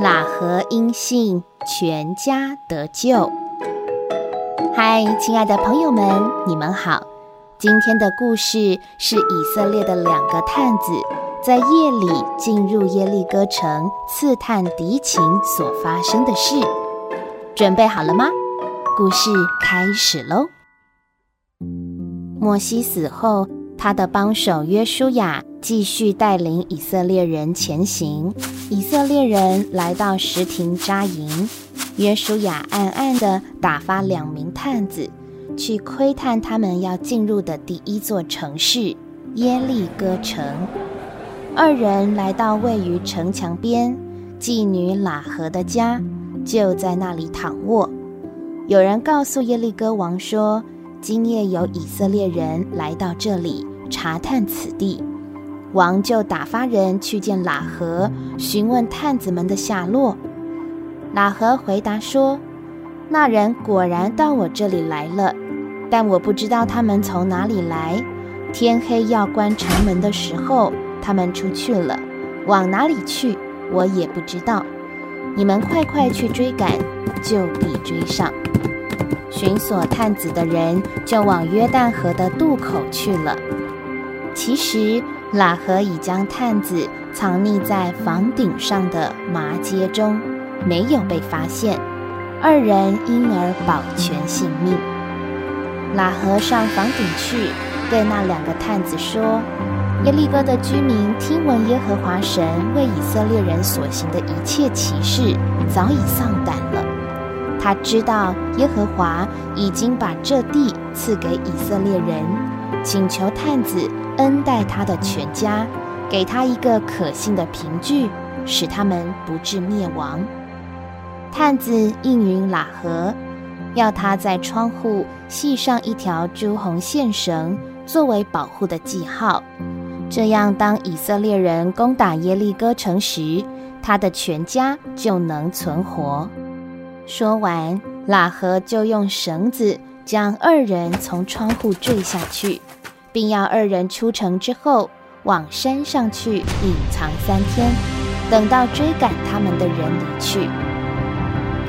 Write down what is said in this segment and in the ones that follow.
喇合音信，全家得救。嗨，亲爱的朋友们，你们好。今天的故事是以色列的两个探子在夜里进入耶利哥城刺探敌情所发生的事。准备好了吗？故事开始喽。莫西死后，他的帮手约书亚继续带领以色列人前行。以色列人来到石亭扎营，约书亚暗暗地打发两名探子去窥探他们要进入的第一座城市耶利哥城。二人来到位于城墙边妓女喇合的家，就在那里躺卧。有人告诉耶利哥王说，今夜有以色列人来到这里查探此地。王就打发人去见喇合，询问探子们的下落。喇合回答说：“那人果然到我这里来了，但我不知道他们从哪里来。天黑要关城门的时候，他们出去了，往哪里去，我也不知道。你们快快去追赶，就必追上。”寻索探子的人就往约旦河的渡口去了。其实。喇合已将探子藏匿在房顶上的麻街中，没有被发现，二人因而保全性命。喇合上房顶去，对那两个探子说：“耶利哥的居民听闻耶和华神为以色列人所行的一切奇事，早已丧胆了。他知道耶和华已经把这地赐给以色列人，请求探子。”恩待他的全家，给他一个可信的凭据，使他们不致灭亡。探子应允喇合，要他在窗户系上一条朱红线绳，作为保护的记号。这样，当以色列人攻打耶利哥城时，他的全家就能存活。说完，喇合就用绳子将二人从窗户坠下去。并要二人出城之后，往山上去隐藏三天，等到追赶他们的人离去。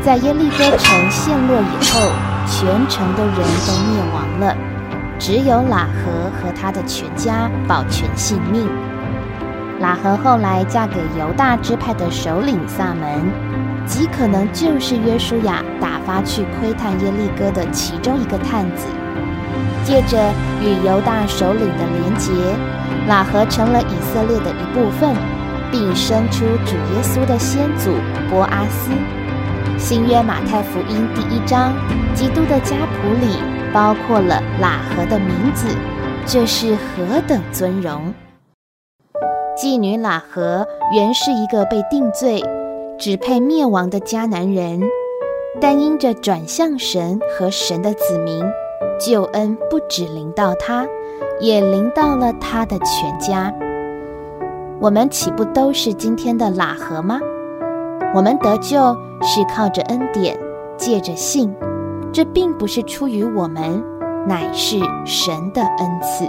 在耶利哥城陷落以后，全城的人都灭亡了，只有喇合和他的全家保全性命。喇合后来嫁给犹大支派的首领萨门，极可能就是约书亚打发去窥探耶利哥的其中一个探子。借着与犹大首领的连结，喇合成了以色列的一部分，并生出主耶稣的先祖波阿斯。新约马太福音第一章，基督的家谱里包括了喇合的名字，这是何等尊荣！妓女喇合原是一个被定罪、只配灭亡的迦南人，但因着转向神和神的子民。救恩不只临到他，也临到了他的全家。我们岂不都是今天的喇合吗？我们得救是靠着恩典，借着信，这并不是出于我们，乃是神的恩赐。